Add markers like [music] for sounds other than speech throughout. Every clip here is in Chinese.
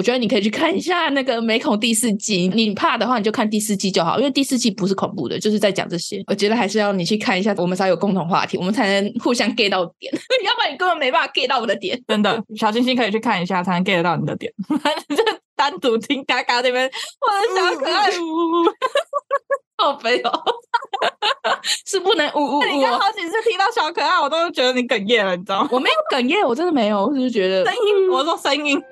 我觉得你可以去看一下那个《美恐》第四季。你怕的话，你就看第四季就好，因为第四季不是恐怖的，就是在讲这些。我觉得还是要你去看一下，我们才有共同话题，我们才能互相 get 到点。[laughs] 要不然你根本没办法 get 到我的点。真的，小星星可以去看一下，才能 get 到你的点。[laughs] 就单独听嘎嘎那边，我的小可爱，呜呜，好肥哦，[laughs] 是不能呜呜呜。你刚好几次听到小可爱，我都觉得你哽咽了，你知道吗？我没有哽咽，我真的没有，我只是觉得声音，我说声音。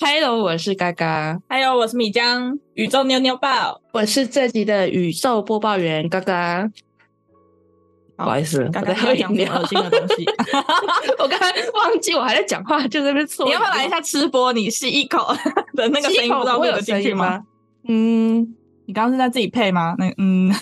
Hello，我是嘎嘎。Hello，我是米江。宇宙妞妞报，我是这集的宇宙播报员嘎嘎。不好意思，刚刚喝饮料，恶心的东西。[laughs] [laughs] 我刚才忘记我还在讲话，就在那边错。你要不要来一下吃播？你吸一口的那个声音，不知道会有进去吗？嗯，你刚刚是在自己配吗？那嗯。[laughs]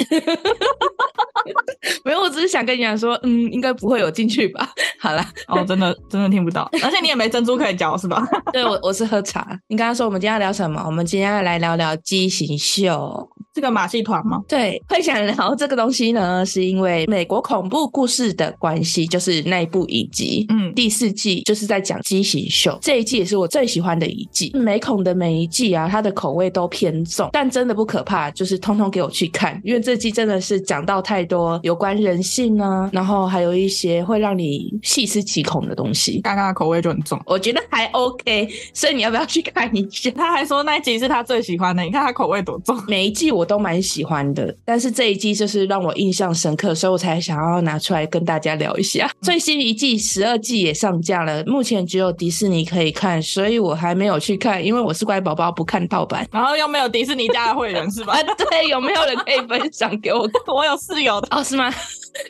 没有，我只是想跟你讲说，嗯，应该不会有进去吧。好了，哦，真的真的听不到，而且你也没珍珠可以嚼，是吧？[laughs] 对，我我是喝茶。你刚刚说我们今天要聊什么？我们今天要来聊聊畸形秀，这个马戏团吗？对，会想聊这个东西呢，是因为美国恐怖故事的关系，就是那一部影集，嗯，第四季就是在讲畸形秀，这一季也是我最喜欢的一季。美恐的每一季啊，它的口味都偏重，但真的不可怕，就是通通给我去看，因为这季真的是讲到太多有关人性啊，然后还有一些会让你细思极恐的东西。刚刚的口味就很重，我觉得还 OK，所以你要不要去看一下？他还说那一集是他最喜欢的，你看他口味多重。每一季我都蛮喜欢的，但是这一季就是让我印象深刻，所以我才想要拿出来跟大家聊一下。嗯、最新一季十二季也上架了，目前只有迪士尼可以看，所以我还没有去看，因为我是乖宝宝，不看盗版。然后又没有迪士尼家的会员是吧？[laughs] 对，有没有人可以分享给我？[laughs] 我有室友的哦，是吗？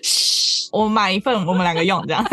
嘘，[laughs] 我买一份，我们两个用这样。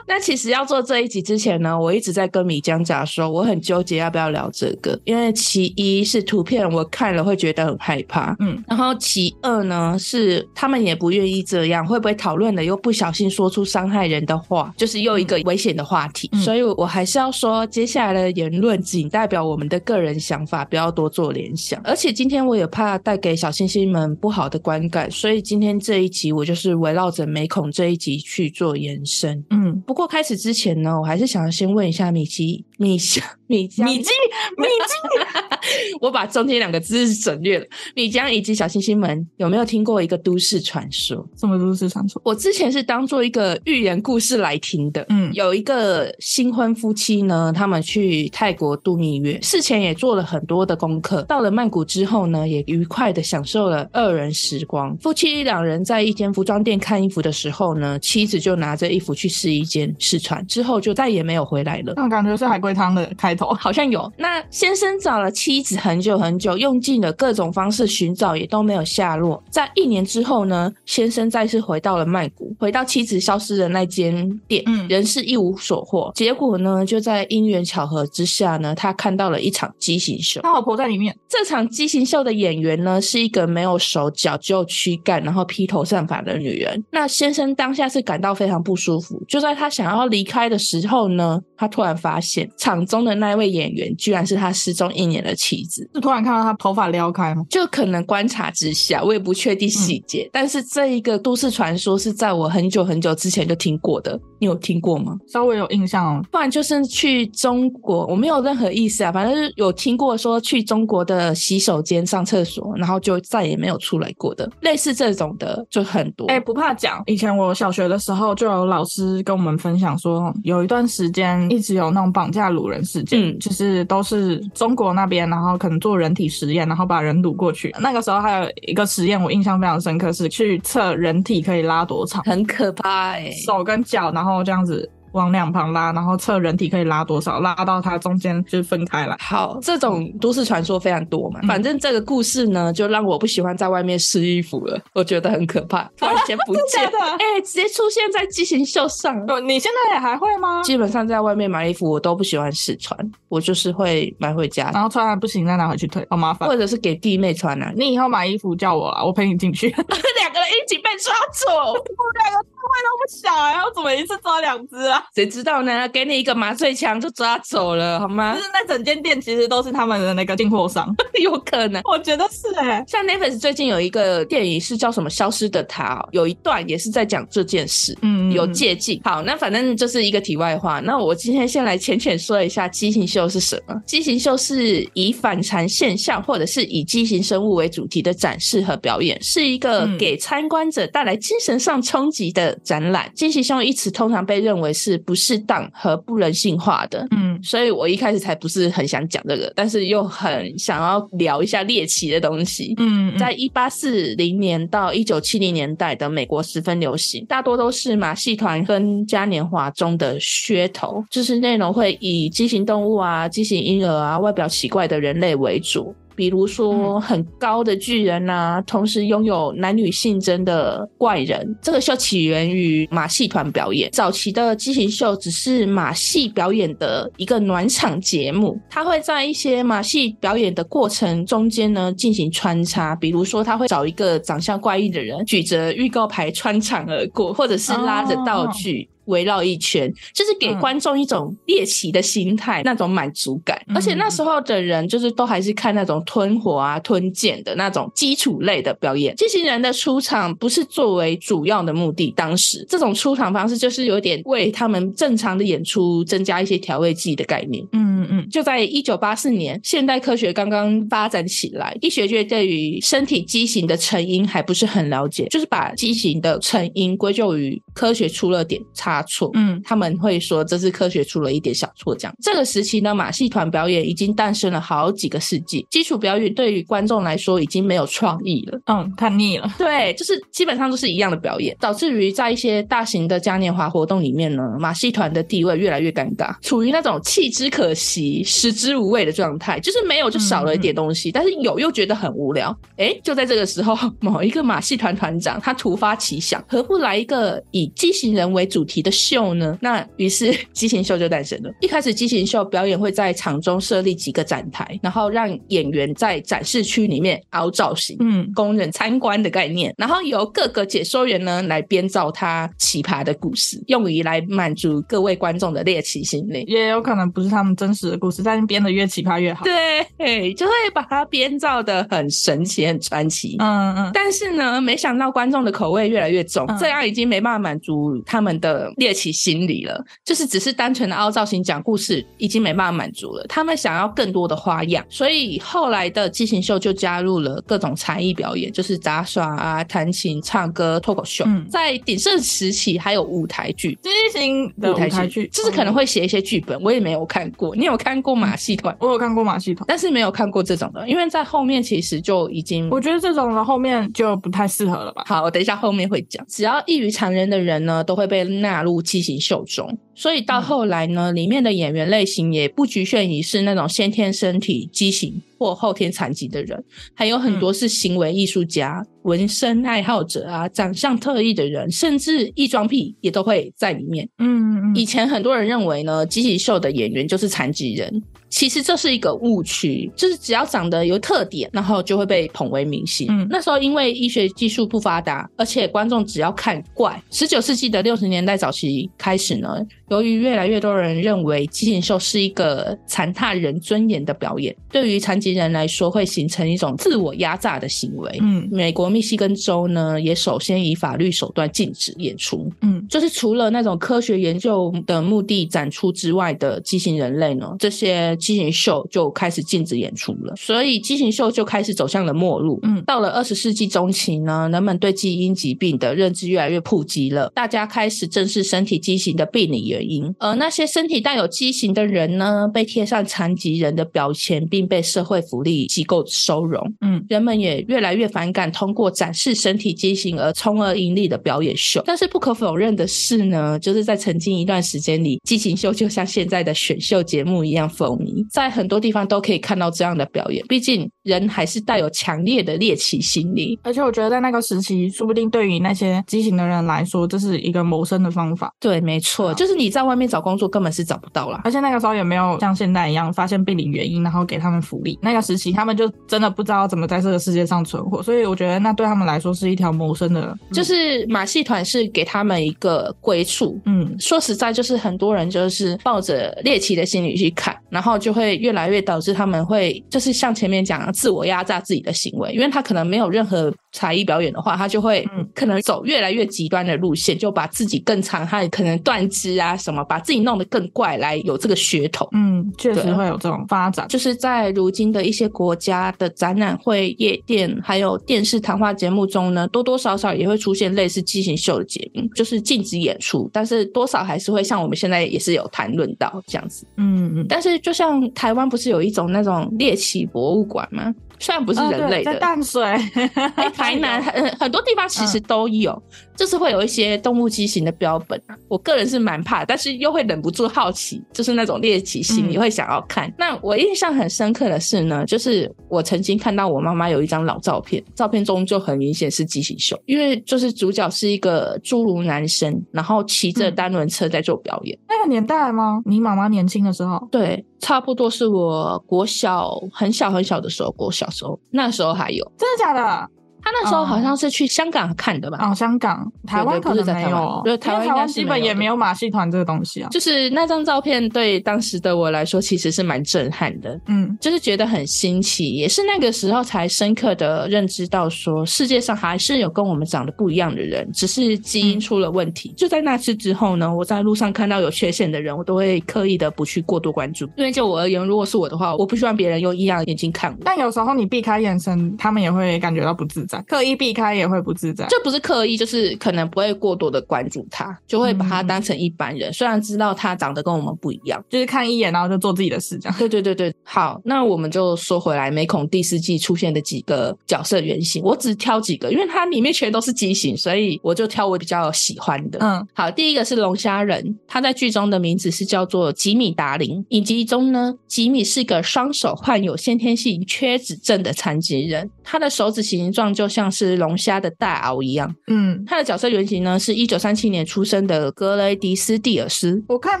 那其实要做这一集之前呢，我一直在跟米江讲说，我很纠结要不要聊这个，因为其一是图片我看了会觉得很害怕，嗯，然后其二呢是他们也不愿意这样，会不会讨论了又不小心说出伤害人的话，就是又一个危险的话题，嗯、所以我还是要说，接下来的言论仅代表我们的个人想法，不要多做联想。而且今天我也怕带给小星星们不好的观感，所以今天这一集。我就是围绕着美恐这一集去做延伸，嗯，不过开始之前呢，我还是想要先问一下米奇、米香、米浆、米基、米基，我把中间两个字省略了。米浆以及小星星们有没有听过一个都市传说？什么都市传说？我之前是当做一个寓言故事来听的。嗯，有一个新婚夫妻呢，他们去泰国度蜜月，事前也做了很多的功课，到了曼谷之后呢，也愉快的享受了二人时光。夫妻两人在一间服装店看衣服的时候呢，妻子就拿着衣服去试衣间试穿，之后就再也没有回来了。那感觉是海龟汤的开头，好像有。那先生找了妻子很久很久，用尽了各种方式寻找，也都没有下落。在一年之后呢，先生再次回到了曼谷，回到妻子消失的那间店，嗯，仍是一无所获。结果呢，就在因缘巧合之下呢，他看到了一场畸形秀，他老婆在里面。这场畸形秀的演员呢，是一个没有手脚，只有躯干，然后披头散发。的女人，那先生当下是感到非常不舒服。就在他想要离开的时候呢，他突然发现场中的那位演员居然是他失踪一年的妻子。就突然看到他头发撩开吗？就可能观察之下，我也不确定细节。嗯、但是这一个都市传说是在我很久很久之前就听过的。你有听过吗？稍微有印象哦。不然就是去中国，我没有任何意思啊。反正是有听过说去中国的洗手间上厕所，然后就再也没有出来过的。类似这种的就很多。哎、欸，不怕讲。以前我小学的时候，就有老师跟我们分享说，有一段时间一直有那种绑架掳人事件，嗯，就是都是中国那边，然后可能做人体实验，然后把人掳过去。那个时候还有一个实验，我印象非常深刻，是去测人体可以拉多长，很可怕哎，手跟脚，然后这样子。往两旁拉，然后测人体可以拉多少，拉到它中间就分开来。好，这种都市传说非常多嘛。嗯、反正这个故事呢，就让我不喜欢在外面试衣服了，我觉得很可怕，突然间不见 [laughs] 了，哎、欸，直接出现在畸形秀上。你现在也还会吗？基本上在外面买衣服，我都不喜欢试穿，我就是会买回家，然后穿完不行再拿回去退，好麻烦。或者是给弟妹穿啊。你以后买衣服叫我啊，我陪你进去，[laughs] [laughs] 两个人一起被抓走，我们两个。那么小啊，我怎么一次抓两只啊？谁知道呢？给你一个麻醉枪就抓走了，好吗？就是那整间店其实都是他们的那个进货商，[laughs] 有可能，我觉得是哎、欸。像 Netflix 最近有一个电影是叫什么《消失的她》，有一段也是在讲这件事，嗯，有借镜。好，那反正就是一个题外话。那我今天先来浅浅说一下畸形秀是什么？畸形秀是以反常现象或者是以畸形生物为主题的展示和表演，是一个给参观者带来精神上冲击的展览。畸形秀一词通常被认为是不适当和不人性化的，嗯，所以我一开始才不是很想讲这个，但是又很想要聊一下猎奇的东西。嗯，在一八四零年到一九七零年代的美国十分流行，大多都是马戏团跟嘉年华中的噱头，就是内容会以畸形动物啊、畸形婴儿啊、外表奇怪的人类为主。比如说很高的巨人呐、啊，同时拥有男女性征的怪人。这个秀起源于马戏团表演。早期的畸形秀只是马戏表演的一个暖场节目，它会在一些马戏表演的过程中间呢进行穿插。比如说，他会找一个长相怪异的人举着预告牌穿场而过，或者是拉着道具。Oh. 围绕一圈，就是给观众一种猎奇的心态，嗯、那种满足感。而且那时候的人，就是都还是看那种吞火啊、吞剑的那种基础类的表演。机器人的出场不是作为主要的目的，当时这种出场方式就是有点为他们正常的演出增加一些调味剂的概念。嗯嗯，就在一九八四年，现代科学刚刚发展起来，医学界对于身体畸形的成因还不是很了解，就是把畸形的成因归咎于科学出了点差。错，嗯，他们会说这是科学出了一点小错。这样，这个时期呢，马戏团表演已经诞生了好几个世纪，基础表演对于观众来说已经没有创意了，嗯，看腻了。对，就是基本上都是一样的表演，导致于在一些大型的嘉年华活动里面呢，马戏团的地位越来越尴尬，处于那种弃之可惜、食之无味的状态，就是没有就少了一点东西，嗯、但是有又觉得很无聊。哎，就在这个时候，某一个马戏团团长他突发奇想，何不来一个以畸形人为主题的秀呢？那于是 [laughs] 畸形秀就诞生了。一开始畸形秀表演会在场中设立几个展台，然后让演员在展示区里面凹造型，嗯，供人参观的概念。然后由各个解说员呢来编造他奇葩的故事，用于来满足各位观众的猎奇心理。也有可能不是他们真实的故事，但是编的越奇葩越好。对，就会把它编造的很神奇、很传奇。嗯嗯。但是呢，没想到观众的口味越来越重，嗯、这样已经没办法满足他们的猎。奇心理了，就是只是单纯的凹造型讲故事，已经没办法满足了。他们想要更多的花样，所以后来的畸形秀就加入了各种才艺表演，就是杂耍啊、弹琴、唱歌、脱口秀。嗯、在鼎盛时期，还有舞台剧，畸形的舞台剧，就是可能会写一些剧本，我也没有看过。你有看过马戏团？我有看过马戏团，但是没有看过这种的，因为在后面其实就已经，我觉得这种的后面就不太适合了吧。好，我等一下后面会讲，只要异于常人的人呢，都会被纳入。畸形秀中，所以到后来呢，里面的演员类型也不局限于是那种先天身体畸形或后天残疾的人，还有很多是行为艺术家、纹身爱好者啊，长相特异的人，甚至异装癖也都会在里面。嗯，以前很多人认为呢，畸形秀的演员就是残疾人。其实这是一个误区，就是只要长得有特点，然后就会被捧为明星。嗯，那时候因为医学技术不发达，而且观众只要看怪。十九世纪的六十年代早期开始呢，由于越来越多人认为畸形秀是一个残踏人尊严的表演，对于残疾人来说会形成一种自我压榨的行为。嗯，美国密西根州呢也首先以法律手段禁止演出。嗯，就是除了那种科学研究的目的展出之外的畸形人类呢，这些。畸形秀就开始禁止演出了，所以畸形秀就开始走向了末路。嗯，到了二十世纪中期呢，人们对基因疾病的认知越来越普及了，大家开始正视身体畸形的病理原因。而那些身体带有畸形的人呢，被贴上残疾人的标签，并被社会福利机构收容。嗯，人们也越来越反感通过展示身体畸形而从而盈利的表演秀。但是不可否认的是呢，就是在曾经一段时间里，畸形秀就像现在的选秀节目一样风靡。在很多地方都可以看到这样的表演，毕竟人还是带有强烈的猎奇心理。而且我觉得在那个时期，说不定对于那些畸形的人来说，这是一个谋生的方法。对，没错，就是你己在外面找工作根本是找不到啦。而且那个时候也没有像现在一样发现病理原因，然后给他们福利。那个时期他们就真的不知道怎么在这个世界上存活，所以我觉得那对他们来说是一条谋生的。就是马戏团是给他们一个归处。嗯，说实在，就是很多人就是抱着猎奇的心理去看，然后就会越来越导致他们会就是像前面讲的自我压榨自己的行为，因为他可能没有任何才艺表演的话，他就会可能走越来越极端的路线，就把自己更残害，可能断肢啊什么，把自己弄得更怪，来有这个噱头。嗯，确实会有这种发展。就是在如今的一些国家的展览会、夜店还有电视谈话节目中呢，多多少少也会出现类似畸形秀的节目，就是禁止演出，但是多少还是会像我们现在也是有谈论到这样子。嗯嗯。但是就像台湾不是有一种那种猎奇博物馆吗？虽然不是人类的，在淡水，哎，台南 [laughs] 很很多地方其实都有，嗯、就是会有一些动物畸形的标本。我个人是蛮怕，但是又会忍不住好奇，就是那种猎奇心理，你会想要看。嗯、那我印象很深刻的是呢，就是我曾经看到我妈妈有一张老照片，照片中就很明显是畸形秀，因为就是主角是一个侏儒男生，然后骑着单轮车在做表演。嗯、那个年代吗？你妈妈年轻的时候？对。差不多是我国小很小很小的时候，国小时候，那时候还有。真的假的？他那时候好像是去香港看的吧？哦，香港，台湾可能没有。对，台湾应该基本也没有马戏团这个东西啊。就是那张照片对当时的我来说，其实是蛮震撼的。嗯，就是觉得很新奇，也是那个时候才深刻的认知到说，世界上还是有跟我们长得不一样的人，只是基因出了问题。就在那次之后呢，我在路上看到有缺陷的人，我都会刻意的不去过多关注，因为就我而言，如果是我的话，我不希望别人用异样的眼睛看我。但有时候你避开眼神，他们也会感觉到不自在，刻意避开。也会不自在，这不是刻意，就是可能不会过多的关注他，就会把他当成一般人。嗯、虽然知道他长得跟我们不一样，就是看一眼，然后就做自己的事，这样。对对对对，好，那我们就说回来，美恐第四季出现的几个角色原型，我只挑几个，因为它里面全都是畸形，所以我就挑我比较喜欢的。嗯，好，第一个是龙虾人，他在剧中的名字是叫做吉米达林。影集中呢，吉米是个双手患有先天性缺指症的残疾人，他的手指形状就像是龙虾的大螯一样，嗯，他的角色原型呢是一九三七年出生的格雷迪斯·蒂尔斯。我看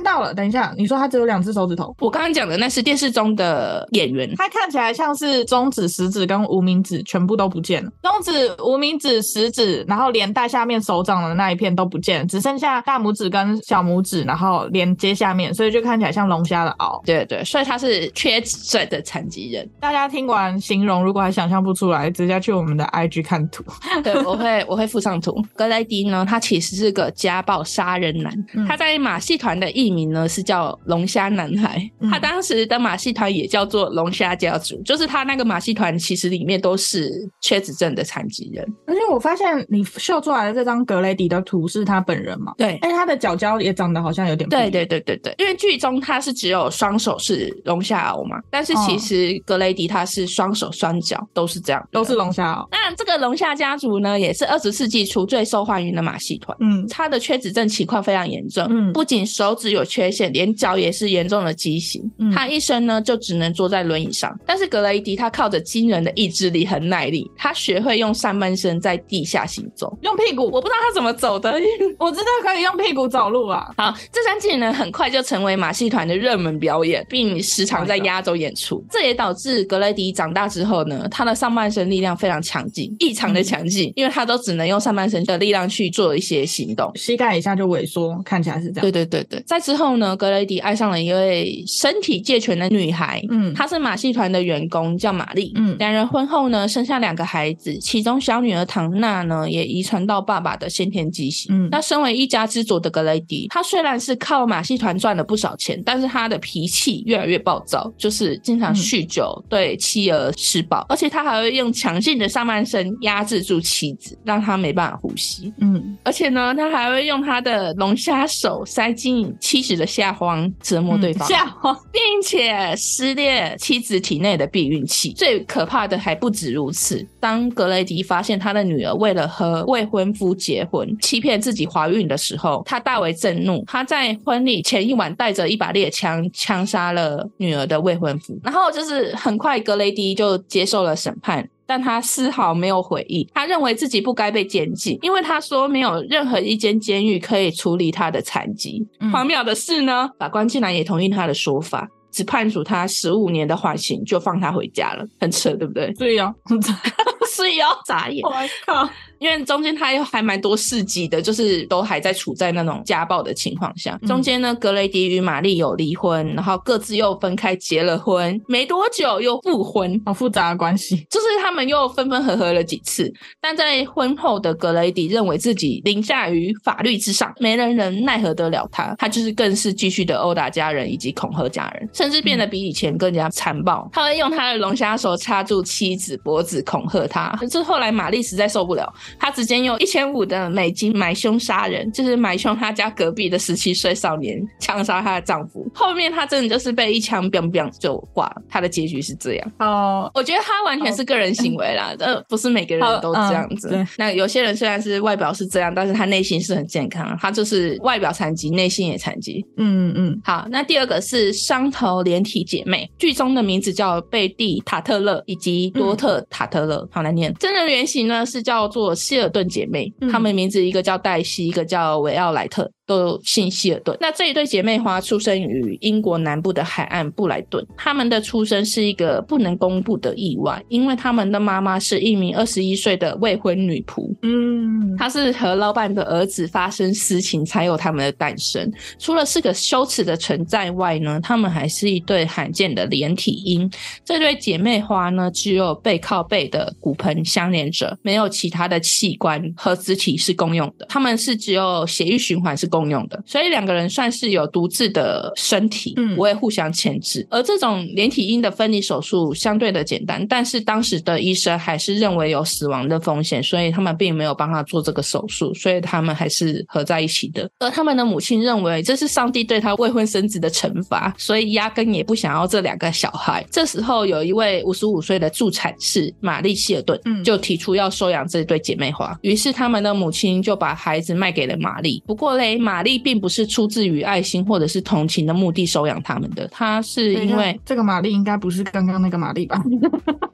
到了，等一下，你说他只有两只手指头？我刚刚讲的那是电视中的演员，他看起来像是中指、食指跟无名指全部都不见了，中指、无名指、食指，然后连带下面手掌的那一片都不见了，只剩下大拇指跟小拇指，然后连接下面，所以就看起来像龙虾的螯。对对，所以他是缺指症的残疾人。大家听完形容，如果还想象不出来，直接去我们的 IG 看图。[laughs] 对。我会我会附上图。格雷迪呢，他其实是个家暴杀人男。嗯、他在马戏团的艺名呢是叫龙虾男孩。嗯、他当时的马戏团也叫做龙虾家族，就是他那个马戏团其实里面都是缺子症的残疾人。而且我发现你秀出来的这张格雷迪的图是他本人嘛？对。哎，他的脚脚也长得好像有点。对对对对对，因为剧中他是只有双手是龙虾螯嘛，但是其实格雷迪他是双手双脚都是这样，都是龙虾螯。那这个龙虾家族呢？也是二十世纪初最受欢迎的马戏团。嗯，他的缺指症情况非常严重。嗯，不仅手指有缺陷，连脚也是严重的畸形。嗯，他一生呢就只能坐在轮椅上。但是格雷迪他靠着惊人的意志力和耐力，他学会用上半身在地下行走，用屁股。我不知道他怎么走的，[laughs] 我知道可以用屁股走路啊。好，这三技能很快就成为马戏团的热门表演，并时常在压轴演出。这也导致格雷迪长大之后呢，他的上半身力量非常强劲，异常的强劲，嗯、因为他都只能用上半身的力量去做一些行动，膝盖一下就萎缩，看起来是这样。对对对对。在之后呢，格雷迪爱上了一位身体健全的女孩，嗯，她是马戏团的员工，叫玛丽，嗯，两人婚后呢，生下两个孩子，其中小女儿唐娜呢，也遗传到爸爸的先天畸形。嗯，那身为一家之主的格雷迪，他虽然是靠马戏团赚了不少钱，但是他的脾气越来越暴躁，就是经常酗酒，嗯、对妻儿施暴，而且他还会用强劲的上半身压制住妻子，让他没办法呼吸。嗯，而且呢，他还会用他的龙虾手塞进妻子的下方折磨对方，下方，[laughs] 并且撕裂妻子体内的避孕器。最可怕的还不止如此，当格雷迪发现他的女儿为了和未婚夫结婚，欺骗自己怀孕的时候，他大为震怒。他在婚礼前一晚带着一把猎枪枪杀了女儿的未婚夫。然后就是很快，格雷迪就接受了审判。但他丝毫没有悔意。他认为自己不该被监禁，因为他说没有任何一间监狱可以处理他的残疾。嗯、荒谬的是呢，法官竟然也同意他的说法。只判处他十五年的缓刑，就放他回家了，很扯，对不对？对呀，[laughs] 是要，眨眼。我靠！因为中间他又还蛮多事迹的，就是都还在处在那种家暴的情况下。中间呢，格雷迪与玛丽有离婚，然后各自又分开结了婚，没多久又复婚，好复杂的关系。就是他们又分分合合了几次，但在婚后的格雷迪认为自己凌驾于法律之上，没人能奈何得了他。他就是更是继续的殴打家人以及恐吓家人，甚至变得比以前更加残暴。他会用他的龙虾手插住妻子脖子恐吓他。可是后来玛丽实在受不了。她直接用一千五的美金买凶杀人，就是买凶她家隔壁的十七岁少年，枪杀她的丈夫。后面她真的就是被一枪 biang biang 就挂了。她的结局是这样。哦，我觉得她完全是个人行为啦，这、哦、不是每个人都这样子。嗯、那有些人虽然是外表是这样，但是他内心是很健康。他就是外表残疾，内心也残疾。嗯嗯。好，那第二个是双头连体姐妹，剧中的名字叫贝蒂塔特勒以及多特塔特勒，嗯、好难念。真人原型呢是叫做希尔顿姐妹，她们名字一个叫黛西，一个叫维奥莱特。都姓希尔顿。那这一对姐妹花出生于英国南部的海岸布莱顿。她们的出生是一个不能公布的意外，因为她们的妈妈是一名二十一岁的未婚女仆。嗯，她是和老板的儿子发生私情才有他们的诞生。除了是个羞耻的存在外呢，他们还是一对罕见的连体婴。这对姐妹花呢，只有背靠背的骨盆相连着，没有其他的器官和肢体是共用的。他们是只有血液循环是共。共用的，所以两个人算是有独自的身体，嗯，不会互相牵制。而这种连体婴的分离手术相对的简单，但是当时的医生还是认为有死亡的风险，所以他们并没有帮他做这个手术，所以他们还是合在一起的。而他们的母亲认为这是上帝对他未婚生子的惩罚，所以压根也不想要这两个小孩。这时候有一位五十五岁的助产士玛丽希尔顿，嗯，就提出要收养这对姐妹花，于是他们的母亲就把孩子卖给了玛丽。不过嘞，玛丽并不是出自于爱心或者是同情的目的收养他们的，她是因为这个玛丽应该不是刚刚那个玛丽吧？[laughs]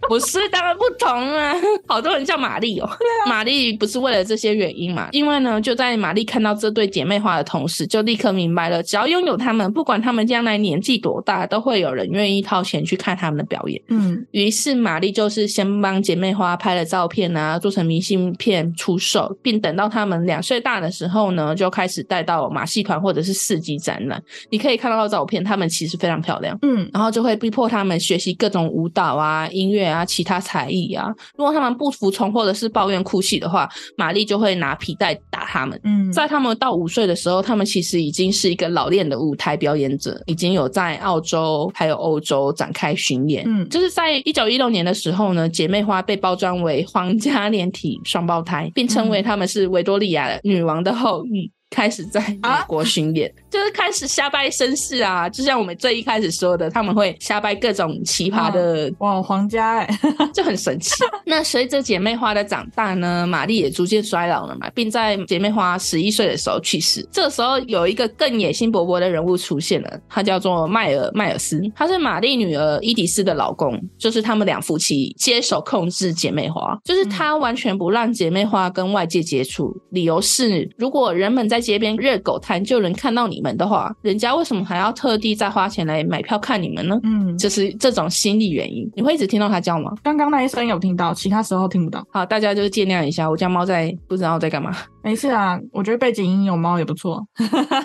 不是，当然不同啊！[laughs] 好多人叫玛丽哦。玛丽不是为了这些原因嘛？因为呢，就在玛丽看到这对姐妹花的同时，就立刻明白了，只要拥有他们，不管他们将来年纪多大，都会有人愿意掏钱去看他们的表演。嗯，于是玛丽就是先帮姐妹花拍了照片啊，做成明信片出售，并等到他们两岁大的时候呢，就开始带到马戏团或者是市集展览，你可以看到照片，他们其实非常漂亮，嗯，然后就会逼迫他们学习各种舞蹈啊、音乐啊、其他才艺啊。如果他们不服从或者是抱怨哭泣的话，玛丽就会拿皮带打他们。嗯，在他们到五岁的时候，他们其实已经是一个老练的舞台表演者，已经有在澳洲还有欧洲展开巡演。嗯，就是在一九一六年的时候呢，姐妹花被包装为皇家连体双胞胎，并称为他们是维多利亚女王的后裔。开始在美国巡演，啊、就是开始瞎掰身世啊，就像我们最一开始说的，他们会瞎掰各种奇葩的哇，皇家哎，[laughs] 就很神奇。[laughs] 那随着姐妹花的长大呢，玛丽也逐渐衰老了嘛，并在姐妹花十一岁的时候去世。这时候有一个更野心勃勃的人物出现了，他叫做迈尔迈尔斯，他是玛丽女儿伊迪丝的老公，就是他们两夫妻接手控制姐妹花，就是他完全不让姐妹花跟外界接触，理由是如果人们在街边热狗摊就能看到你们的话，人家为什么还要特地再花钱来买票看你们呢？嗯，就是这种心理原因。你会一直听到它叫吗？刚刚那一声有听到，其他时候听不到。好，大家就见谅一下，我家猫在不知道在干嘛。没事啊，我觉得背景音有猫也不错。[laughs]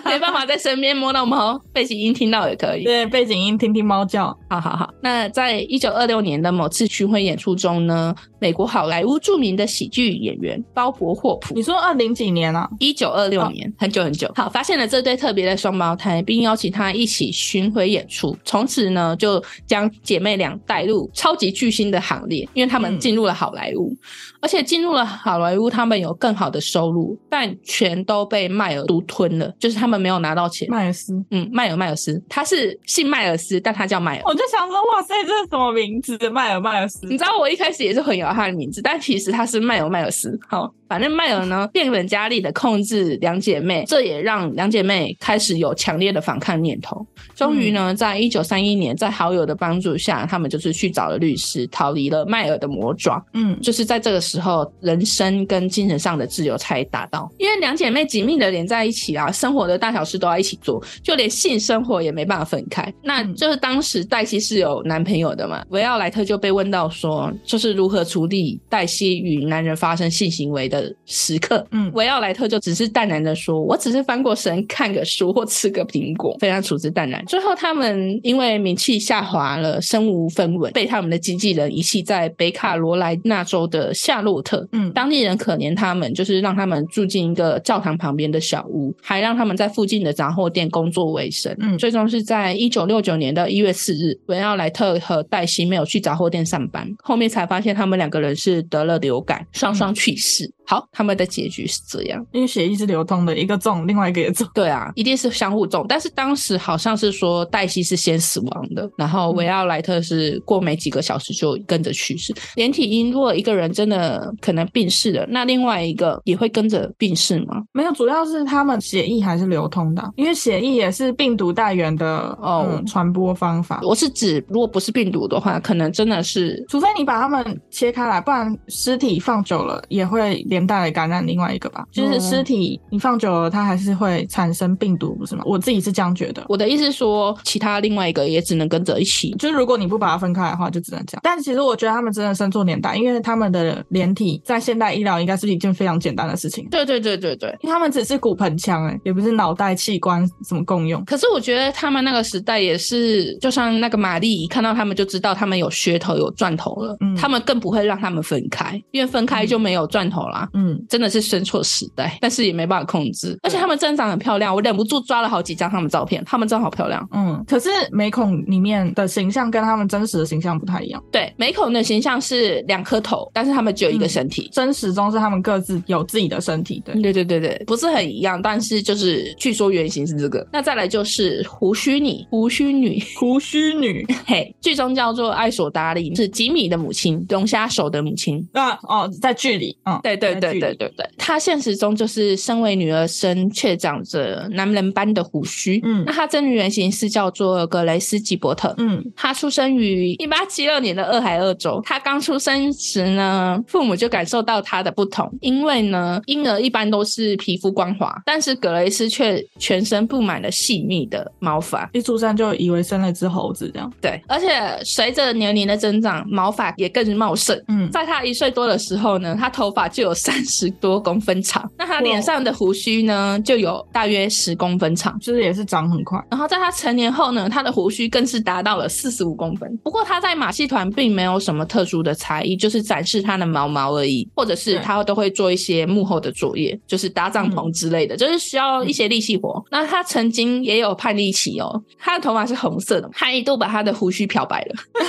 没办法在身边摸到猫，背景音听到也可以。对，背景音听听猫叫。好好好。那在一九二六年的某次巡回演出中呢，美国好莱坞著名的喜剧演员鲍勃霍普，你说二零几年啊？一九二六年，很久很久。好，发现了这对特别的双胞胎，并邀请他一起巡回演出。从此呢，就将姐妹俩带入超级巨星的行列，因为他们进入了好莱坞。嗯而且进入了好莱坞，他们有更好的收入，但全都被迈尔独吞了，就是他们没有拿到钱。迈尔斯，嗯，迈尔迈尔斯，他是姓迈尔斯，但他叫迈尔。我就想说，哇塞，这是什么名字？迈尔迈尔斯。你知道我一开始也是混淆他的名字，但其实他是迈尔迈尔斯。好。反正麦尔呢 [laughs] 变本加厉的控制两姐妹，这也让两姐妹开始有强烈的反抗念头。终于呢，在一九三一年，在好友的帮助下，他们就是去找了律师，逃离了麦尔的魔爪。嗯，就是在这个时候，人生跟精神上的自由才达到。因为两姐妹紧密的连在一起啊，生活的大小事都要一起做，就连性生活也没办法分开。那就是当时黛西是有男朋友的嘛？维奥莱特就被问到说，就是如何处理黛西与男人发生性行为的时刻。嗯，维奥莱特就只是淡然的说：“我只是翻过身看个书或吃个苹果，非常处之淡然。”最后他们因为名气下滑了，身无分文，被他们的经纪人遗弃在北卡罗来纳州的夏洛特。嗯，当地人可怜他们，就是让他们住进一个教堂旁边的小屋，还让他们在附近的杂货店工作为生。嗯，最终是在一九六九年的一月四日，维奥莱特和黛西没有去杂货店上班，后面才发现他们两个人是得了流感，双双去世。嗯好，他们的结局是这样，因为血液是流通的，一个中，另外一个也中。对啊，一定是相互中。但是当时好像是说黛西是先死亡的，然后维奥莱特是过没几个小时就跟着去世。连体婴，如果一个人真的可能病逝了，那另外一个也会跟着病逝吗？没有，主要是他们血液还是流通的，因为血液也是病毒带源的哦传播方法。我是指，如果不是病毒的话，可能真的是，除非你把他们切开来，不然尸体放久了也会连。带来感染另外一个吧，就是尸体你放久了，它还是会产生病毒，不是吗？我自己是这样觉得。我的意思是说，其他另外一个也只能跟着一起，就是如果你不把它分开的话，就只能这样。但其实我觉得他们真的生错年代，因为他们的连体在现代医疗应该是一件非常简单的事情。对对对对对，因为他们只是骨盆腔，哎，也不是脑袋器官什么共用。可是我觉得他们那个时代也是，就像那个玛丽一看到他们就知道他们有噱头有赚头了，嗯，他们更不会让他们分开，因为分开就没有赚头啦。嗯，真的是。生错时代，但是也没办法控制。而且他们真的长得很漂亮，我忍不住抓了好几张他们照片。他们真的好漂亮，嗯。可是美孔里面的形象跟他们真实的形象不太一样。对，美孔的形象是两颗头，但是他们只有一个身体。嗯、真实中是他们各自有自己的身体。对，对，对，对，对，不是很一样，但是就是据说原型是这个。那再来就是胡须女，胡须女，胡须女。[laughs] 嘿，剧中叫做艾索达利，是吉米的母亲，龙虾手的母亲。那哦，在剧里，嗯，对，对，对，对，对，对对，她现实中。就是身为女儿身，却长着男人般的胡须。嗯，那她真人原型是叫做格雷斯吉伯特。嗯，她出生于一八七二年的俄亥俄州。她刚出生时呢，父母就感受到她的不同，因为呢，婴儿一般都是皮肤光滑，但是格雷斯却全身布满了细密的毛发，一出生就以为生了一只猴子这样。对，而且随着年龄的增长，毛发也更茂盛。嗯，在她一岁多的时候呢，她头发就有三十多公分长。那他脸上的胡须呢，就有大约十公分长，就是也是长很快。然后在他成年后呢，他的胡须更是达到了四十五公分。不过他在马戏团并没有什么特殊的才艺，就是展示他的毛毛而已，或者是他都会做一些幕后的作业，就是搭帐篷之类的，嗯、就是需要一些力气活。那他曾经也有叛逆期哦，他的头发是红色的，他一度把他的胡须漂白了。[laughs]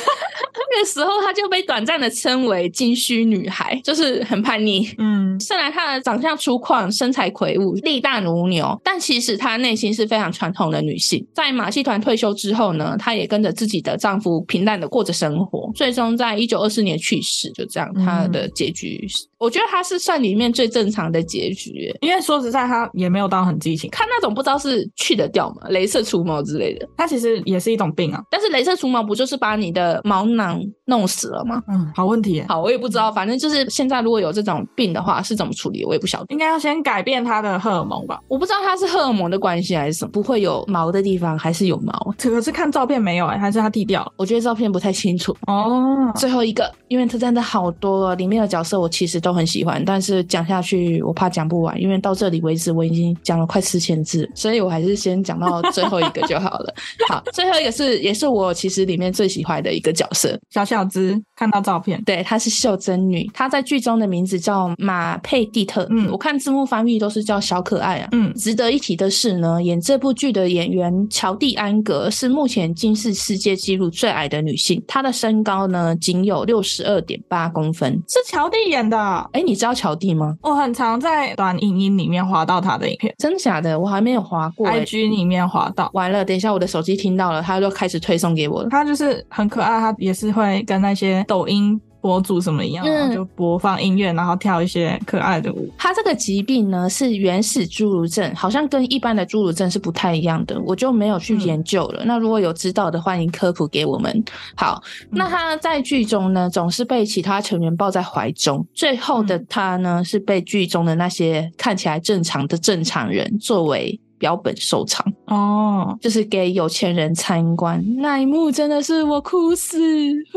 那个时候他就被短暂的称为金须女孩，就是很叛逆。嗯，虽然她的长相粗犷。身材魁梧，力大如牛，但其实她内心是非常传统的女性。在马戏团退休之后呢，她也跟着自己的丈夫平淡的过着生活，最终在一九二四年去世。就这样，她的结局。嗯我觉得她是算里面最正常的结局，因为说实在，她也没有到很激情，看那种不知道是去得掉吗？镭射除毛之类的，它其实也是一种病啊。但是镭射除毛不就是把你的毛囊弄死了吗？嗯，好问题。好，我也不知道，反正就是现在如果有这种病的话，是怎么处理，我也不晓得。应该要先改变它的荷尔蒙吧？我不知道它是荷尔蒙的关系还是什么，不会有毛的地方还是有毛？可是看照片没有哎、欸，还是他剃掉了？我觉得照片不太清楚。哦，最后一个，因为它真的好多了，里面的角色我其实都很喜欢，但是。是讲下去，我怕讲不完，因为到这里为止我已经讲了快四千字，所以我还是先讲到最后一个就好了。[laughs] 好，最后一个是也是我其实里面最喜欢的一个角色，小小只，看到照片，对，她是袖珍女，她在剧中的名字叫马佩蒂特，嗯，我看字幕翻译都是叫小可爱啊，嗯，值得一提的是呢，演这部剧的演员乔蒂安格是目前金氏世界纪录最矮的女性，她的身高呢仅有六十二点八公分，是乔蒂演的，哎，你知道乔蒂？吗？我很常在短影音里面滑到她的影片，真的假的？我还没有滑过。IG 里面滑到，完了，等一下我的手机听到了，他就开始推送给我了。他就是很可爱，他也是会跟那些抖音博主什么一样，嗯、就播放音乐，然后跳一些可爱的舞。他这个疾病呢是原始侏儒症，好像跟一般的侏儒症是不太一样的，我就没有去研究了。嗯、那如果有知道的，欢迎科普给我们。好，那他在剧中呢总是被其他成员抱在怀中，最后的他呢、嗯、是被剧中的那些看起来正常的正常人作为。标本收藏哦，就是给有钱人参观那一幕，真的是我哭死。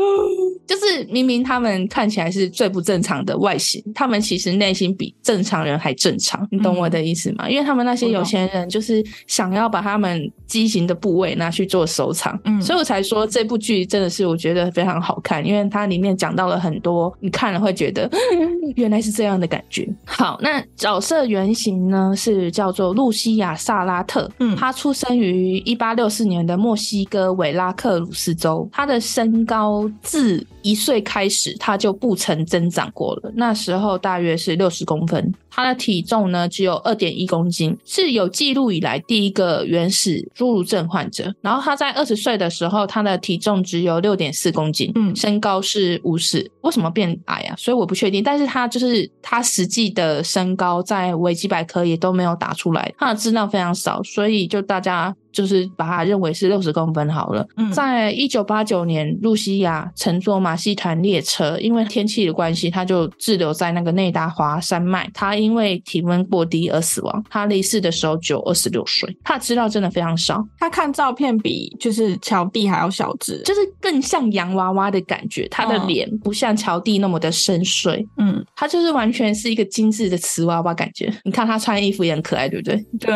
[laughs] 就是明明他们看起来是最不正常的外形，他们其实内心比正常人还正常。你懂我的意思吗？嗯、因为他们那些有钱人就是想要把他们畸形的部位拿去做收藏，嗯，所以我才说这部剧真的是我觉得非常好看，因为它里面讲到了很多，你看了会觉得 [laughs] 原来是这样的感觉。好，那角色原型呢是叫做露西亚萨。萨拉特，嗯，他出生于一八六四年的墨西哥韦拉克鲁斯州。他的身高自一岁开始他就不曾增长过了，那时候大约是六十公分。他的体重呢只有二点一公斤，是有记录以来第一个原始侏儒症患者。然后他在二十岁的时候，他的体重只有六点四公斤，嗯，身高是五十。为什么变矮啊？所以我不确定。但是他就是他实际的身高在维基百科也都没有打出来，他的资料非常少，所以就大家。就是把它认为是六十公分好了。嗯，在一九八九年，露西亚乘坐马戏团列车，因为天气的关系，他就滞留在那个内达华山脉。他因为体温过低而死亡。他离世的时候只有二十六岁。他的资料真的非常少。他看照片比就是乔蒂还要小只，就是更像洋娃娃的感觉。他的脸不像乔蒂那么的深邃。嗯，他就是完全是一个精致的瓷娃娃感觉。你看他穿衣服也很可爱，对不对？对。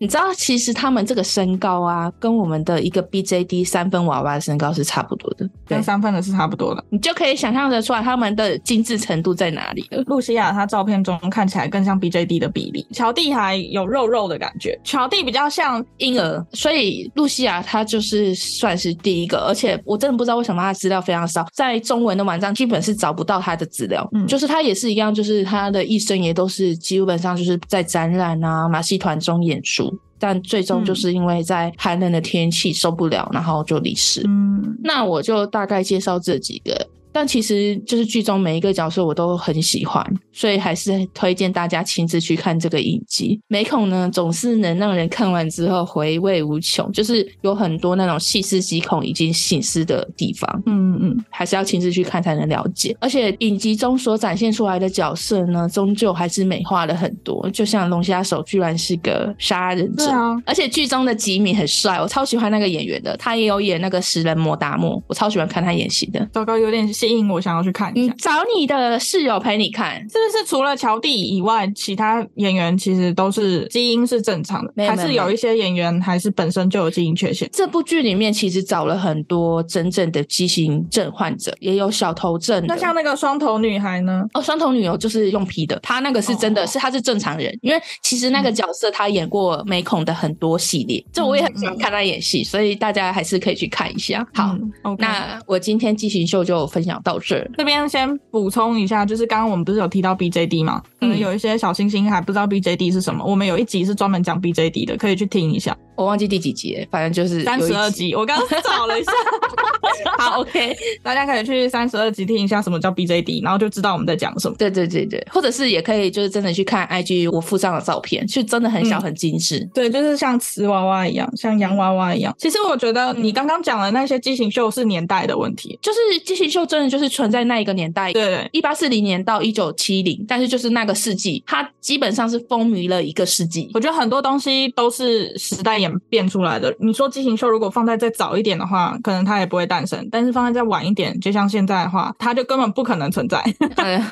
你知道其实他们这个身。高啊，跟我们的一个 BJD 三分娃娃的身高是差不多的，跟三分的是差不多的，你就可以想象得出来他们的精致程度在哪里了。露西亚她照片中看起来更像 BJD 的比例，乔蒂还有肉肉的感觉，乔蒂比较像婴儿，所以露西亚她就是算是第一个，而且我真的不知道为什么她的资料非常少，在中文的网站基本是找不到她的资料，嗯，就是她也是一样，就是她的一生也都是基本上就是在展览啊、马戏团中演出。但最终就是因为在寒冷的天气受不了，嗯、然后就离世。嗯，那我就大概介绍这几个。但其实就是剧中每一个角色我都很喜欢，所以还是推荐大家亲自去看这个影集。美恐呢总是能让人看完之后回味无穷，就是有很多那种细思极恐、已经醒思的地方。嗯嗯，还是要亲自去看才能了解。而且影集中所展现出来的角色呢，终究还是美化了很多。就像龙虾手居然是个杀人者，啊、而且剧中的吉米很帅，我超喜欢那个演员的，他也有演那个食人魔达莫，我超喜欢看他演戏的。糟糕，有点。吸引我想要去看一下。找你的室友陪你看，是不是除了乔蒂以外，其他演员其实都是基因是正常的，还是有一些演员还是本身就有基因缺陷？这部剧里面其实找了很多真正的畸形症患者，也有小头症。那像那个双头女孩呢？哦，双头女友就是用 P 的，她那个是真的是她是正常人，因为其实那个角色她演过美恐的很多系列，这我也很喜欢看她演戏，所以大家还是可以去看一下。好，那我今天畸形秀就分享。到这儿，这边先补充一下，就是刚刚我们不是有提到 BJD 吗？可能有一些小星星还不知道 BJD 是什么。我们有一集是专门讲 BJD 的，可以去听一下。我忘记第几集，反正就是三十二集。我刚刚找了一下，[laughs] 好，OK，大家可以去三十二集听一下什么叫 BJD，然后就知道我们在讲什么。对对对对，或者是也可以就是真的去看 IG 我附上的照片，就真的很小很精致。嗯。对，就是像瓷娃娃一样，像洋娃娃一样。其实我觉得你刚刚讲的那些畸形秀是年代的问题，就是畸形秀真的就是存在那一个年代，对，一八四零年到一九七零，但是就是那个世纪，它基本上是风靡了一个世纪。我觉得很多东西都是时代演变出来的。你说畸形秀如果放在再早一点的话，可能它也不会诞生；但是放在再晚一点，就像现在的话，它就根本不可能存在。[laughs] 嗯，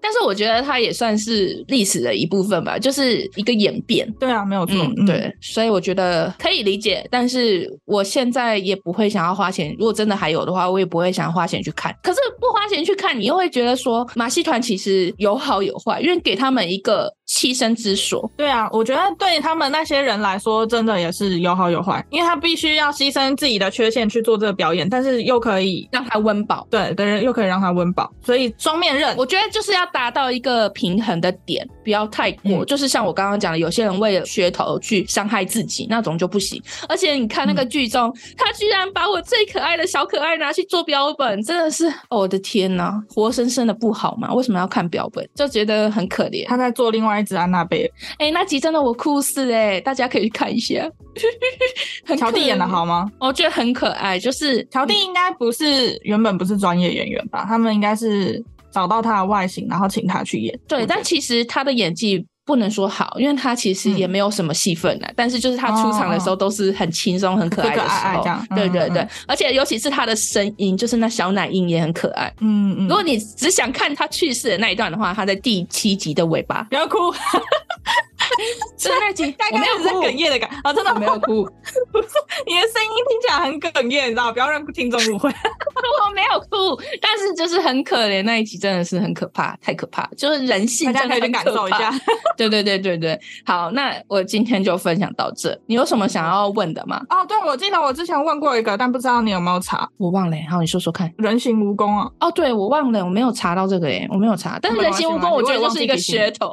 但是我觉得它也算是历史的一部分吧，就是一个演变。对啊，没有错。嗯，对，所以我觉得可以理解。但是我现在也不会想要花钱。如果真的还有的话，我也不会想要花钱去看。可是不花钱去看，你又会觉得说马戏团其实有好有坏，因为给他们一个。栖身之所，对啊，我觉得对他们那些人来说，真的也是有好有坏，因为他必须要牺牲自己的缺陷去做这个表演，但是又可以让他温饱，对，的人又可以让他温饱，所以双面刃，我觉得就是要达到一个平衡的点。不要太过，嗯、就是像我刚刚讲的，有些人为了噱头去伤害自己，那种就不行。而且你看那个剧中，嗯、他居然把我最可爱的小可爱拿去做标本，真的是、哦、我的天呐，活生生的不好吗？为什么要看标本？就觉得很可怜。他在做另外一只安娜贝尔，哎、欸，那集真的我哭死哎、欸，大家可以去看一下。[laughs] [laughs] 乔弟演的好吗？我觉得很可爱，就是乔弟应该不是原本不是专业演员吧？他们应该是找到他的外形，然后请他去演。对，但其实他的演技不能说好，因为他其实也没有什么戏份呢。嗯、但是就是他出场的时候都是很轻松、很可爱的时候。对对对，而且尤其是他的声音，就是那小奶音也很可爱。嗯嗯。如果你只想看他去世的那一段的话，他在第七集的尾巴。不要哭。[laughs] [laughs] 是那集，大概有在哽咽的感啊，真的没有哭。[laughs] 你的声音听起来很哽咽，你知道？不要让听众误会。[laughs] 我没有哭，但是就是很可怜。那一集真的是很可怕，太可怕，就是人性，大家可以去感受一下。对对对对对，好，那我今天就分享到这。你有什么想要问的吗？哦，对，我记得我之前问过一个，但不知道你有没有查，我忘了。好，你说说看。人形蜈蚣啊？哦，对，我忘了，我没有查到这个耶，我没有查。但是人形蜈蚣，我觉得就是一个噱头。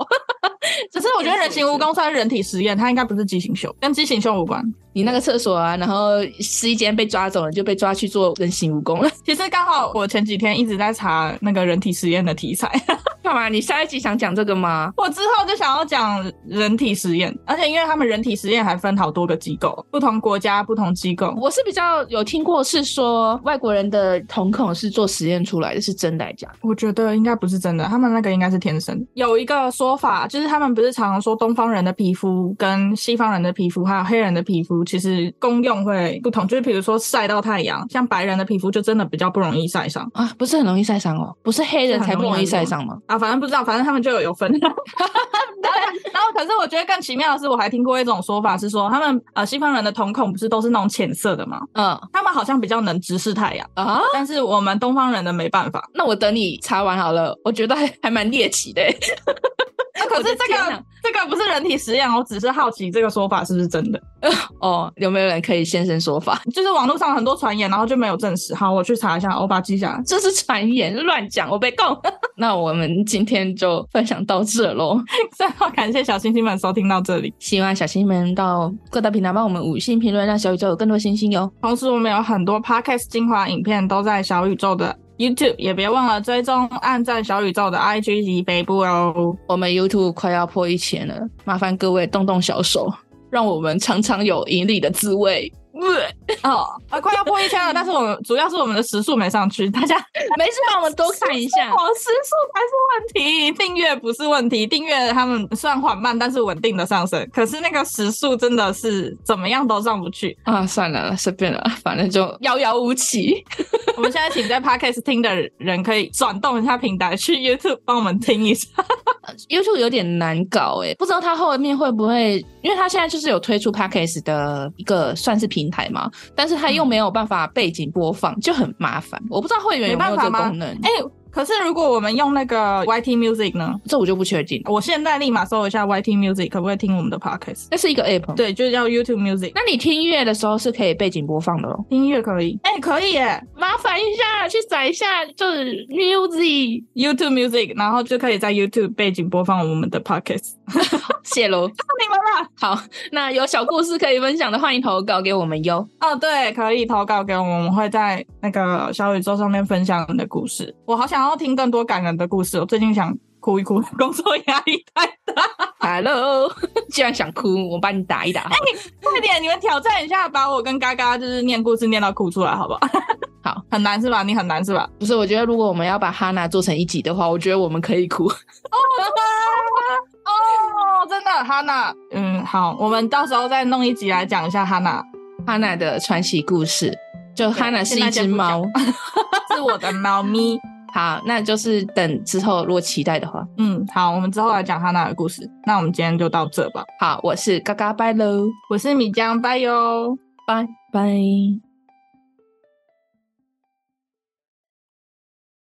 只是我觉得人形蜈蚣算是人体实验，它应该不是畸形秀，跟畸形秀无关。你那个厕所啊，然后试衣间被抓走了，就被抓去做人形蜈蚣了。[laughs] 其实刚好我前几天一直在查那个人体实验的题材。[laughs] 干嘛？你下一集想讲这个吗？我之后就想要讲人体实验，而且因为他们人体实验还分好多个机构，不同国家不同机构。我是比较有听过，是说外国人的瞳孔是做实验出来的，是真的还是假的？我觉得应该不是真的，他们那个应该是天生。有一个说法，就是他们不是常常说东方人的皮肤跟西方人的皮肤，还有黑人的皮肤，其实功用会不同，就是比如说晒到太阳，像白人的皮肤就真的比较不容易晒伤啊，不是很容易晒伤哦，不是黑人才不容易晒伤吗？啊，反正不知道，反正他们就有有分。[laughs] 对，然后可是我觉得更奇妙的是，我还听过一种说法是说，他们呃西方人的瞳孔不是都是那种浅色的吗？嗯，他们好像比较能直视太阳啊，但是我们东方人的没办法。那我等你查完好了，我觉得还还蛮猎奇的。[laughs] [laughs] 那可是这个这个不是人体实验，我只是好奇这个说法是不是真的？[laughs] 哦，有没有人可以现身说法？[laughs] 就是网络上很多传言，然后就没有证实。好，我去查一下，我把它记下来。这是传言，乱讲，我被告。那我们今天就分享到这喽。最后感谢小星星们收听到这里，希望小星星们到各大平台帮我们五星评论，让小宇宙有更多星星哟。同时，我们有很多 podcast 精华影片都在小宇宙的 YouTube，也别忘了追踪、暗赞小宇宙的 IG 及北部哦。我们 YouTube 快要破一千了，麻烦各位动动小手。让我们尝尝有盈利的滋味。哦，啊，快要破一千了，但是我们主要是我们的时速没上去，[laughs] 大家没事帮我们多看一下。我 [laughs] 时速才是问题，订阅不是问题，订阅他们算缓慢，但是稳定的上升。可是那个时速真的是怎么样都上不去啊！算了，随便了，反正就遥遥无期。[laughs] 我们现在请在 Podcast 听的人可以转动一下平台去 YouTube 帮我们听一下。YouTube 有点难搞哎，不知道他后面会不会，因为他现在就是有推出 Podcast 的一个算是平台嘛，但是它又没有办法背景播放，嗯、就很麻烦。我不知道会员有没有这个功能。哎。可是如果我们用那个 YT Music 呢？这我就不确定。我现在立马搜一下 YT Music，可不可以听我们的 Podcast？那是一个 App，对，就叫 YouTube Music。那你听音乐的时候是可以背景播放的哦。听音乐可以？哎、欸，可以耶！麻烦一下，去载一下，就是 Music YouTube Music，然后就可以在 YouTube 背景播放我们的 Podcast。[laughs] 谢喽，靠你们了。好，那有小故事可以分享的，欢迎投稿给我们哟。哦，对，可以投稿给我们，我们会在那个小宇宙上面分享你的故事。我好想要听更多感人的故事，我最近想哭一哭，工作压力太大。Hello，[laughs] 既然想哭，我帮你打一打。哎、欸，快点，你们挑战一下，把我跟嘎嘎就是念故事念到哭出来，好不好？[laughs] 好，很难是吧？你很难是吧？不是，我觉得如果我们要把哈娜做成一集的话，我觉得我们可以哭。哦，哦，真的，哈娜，嗯，好，我们到时候再弄一集来讲一下哈娜，哈娜的传奇故事。就哈娜是一只猫，[laughs] 是我的猫咪。好，那就是等之后如果期待的话，嗯，好，我们之后来讲哈娜的故事。那我们今天就到这吧。好，我是嘎嘎拜喽，我是米江拜哟，拜拜。